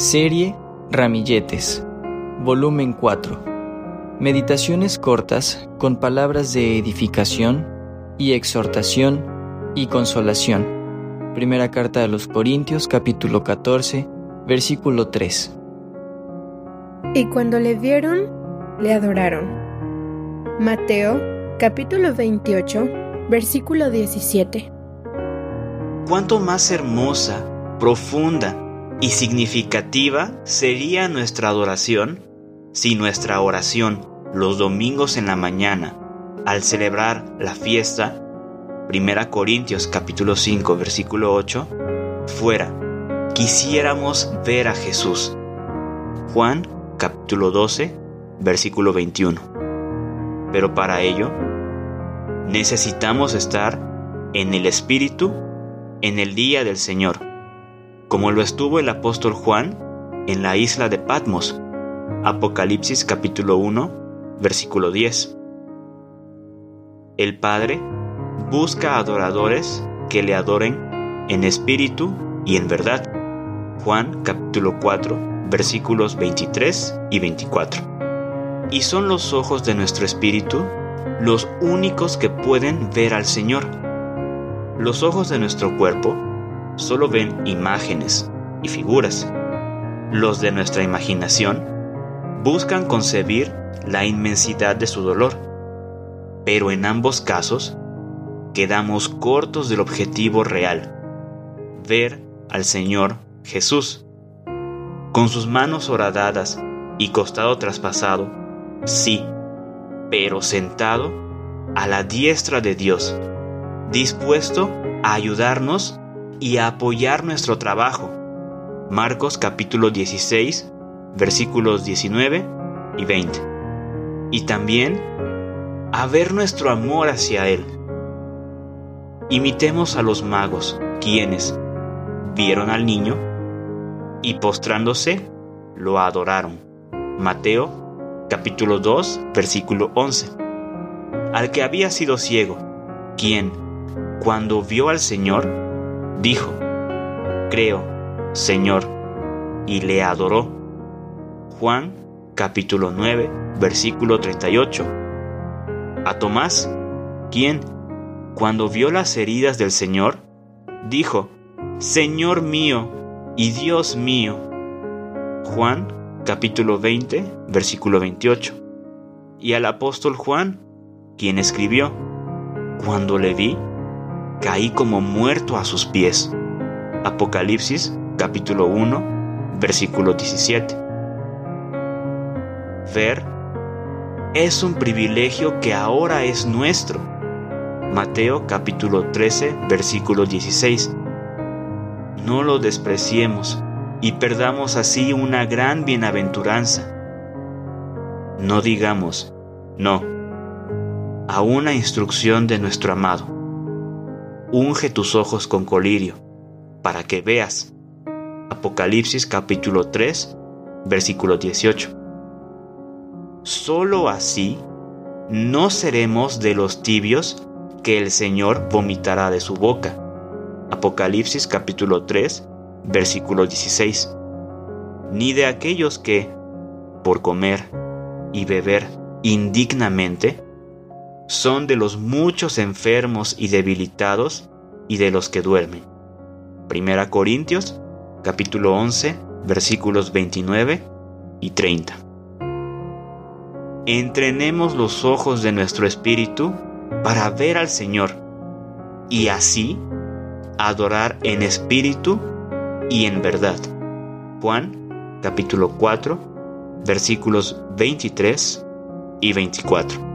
Serie Ramilletes, volumen 4. Meditaciones cortas con palabras de edificación y exhortación y consolación. Primera carta a los Corintios capítulo 14, versículo 3. Y cuando le vieron, le adoraron. Mateo capítulo 28, versículo 17. Cuánto más hermosa, profunda, y significativa sería nuestra adoración si nuestra oración los domingos en la mañana, al celebrar la fiesta, 1 Corintios capítulo 5 versículo 8, fuera, quisiéramos ver a Jesús. Juan capítulo 12 versículo 21. Pero para ello, necesitamos estar en el Espíritu en el día del Señor como lo estuvo el apóstol Juan en la isla de Patmos. Apocalipsis capítulo 1, versículo 10. El Padre busca adoradores que le adoren en espíritu y en verdad. Juan capítulo 4, versículos 23 y 24. Y son los ojos de nuestro espíritu los únicos que pueden ver al Señor. Los ojos de nuestro cuerpo solo ven imágenes y figuras. Los de nuestra imaginación buscan concebir la inmensidad de su dolor, pero en ambos casos quedamos cortos del objetivo real, ver al Señor Jesús. Con sus manos horadadas y costado traspasado, sí, pero sentado a la diestra de Dios, dispuesto a ayudarnos y a apoyar nuestro trabajo. Marcos capítulo 16, versículos 19 y 20. Y también a ver nuestro amor hacia Él. Imitemos a los magos, quienes vieron al niño y postrándose lo adoraron. Mateo capítulo 2, versículo 11. Al que había sido ciego, quien, cuando vio al Señor, dijo, Creo, Señor, y le adoró. Juan capítulo 9, versículo 38. A Tomás, quien, cuando vio las heridas del Señor, dijo, Señor mío y Dios mío. Juan capítulo 20, versículo 28. Y al apóstol Juan, quien escribió, Cuando le vi, caí como muerto a sus pies. Apocalipsis capítulo 1, versículo 17. Ver es un privilegio que ahora es nuestro. Mateo capítulo 13, versículo 16. No lo despreciemos y perdamos así una gran bienaventuranza. No digamos no a una instrucción de nuestro amado unge tus ojos con colirio, para que veas. Apocalipsis capítulo 3, versículo 18. Solo así no seremos de los tibios que el Señor vomitará de su boca. Apocalipsis capítulo 3, versículo 16. Ni de aquellos que, por comer y beber indignamente, son de los muchos enfermos y debilitados y de los que duermen. Primera Corintios, capítulo 11, versículos 29 y 30. Entrenemos los ojos de nuestro espíritu para ver al Señor y así adorar en espíritu y en verdad. Juan capítulo 4 versículos 23 y 24.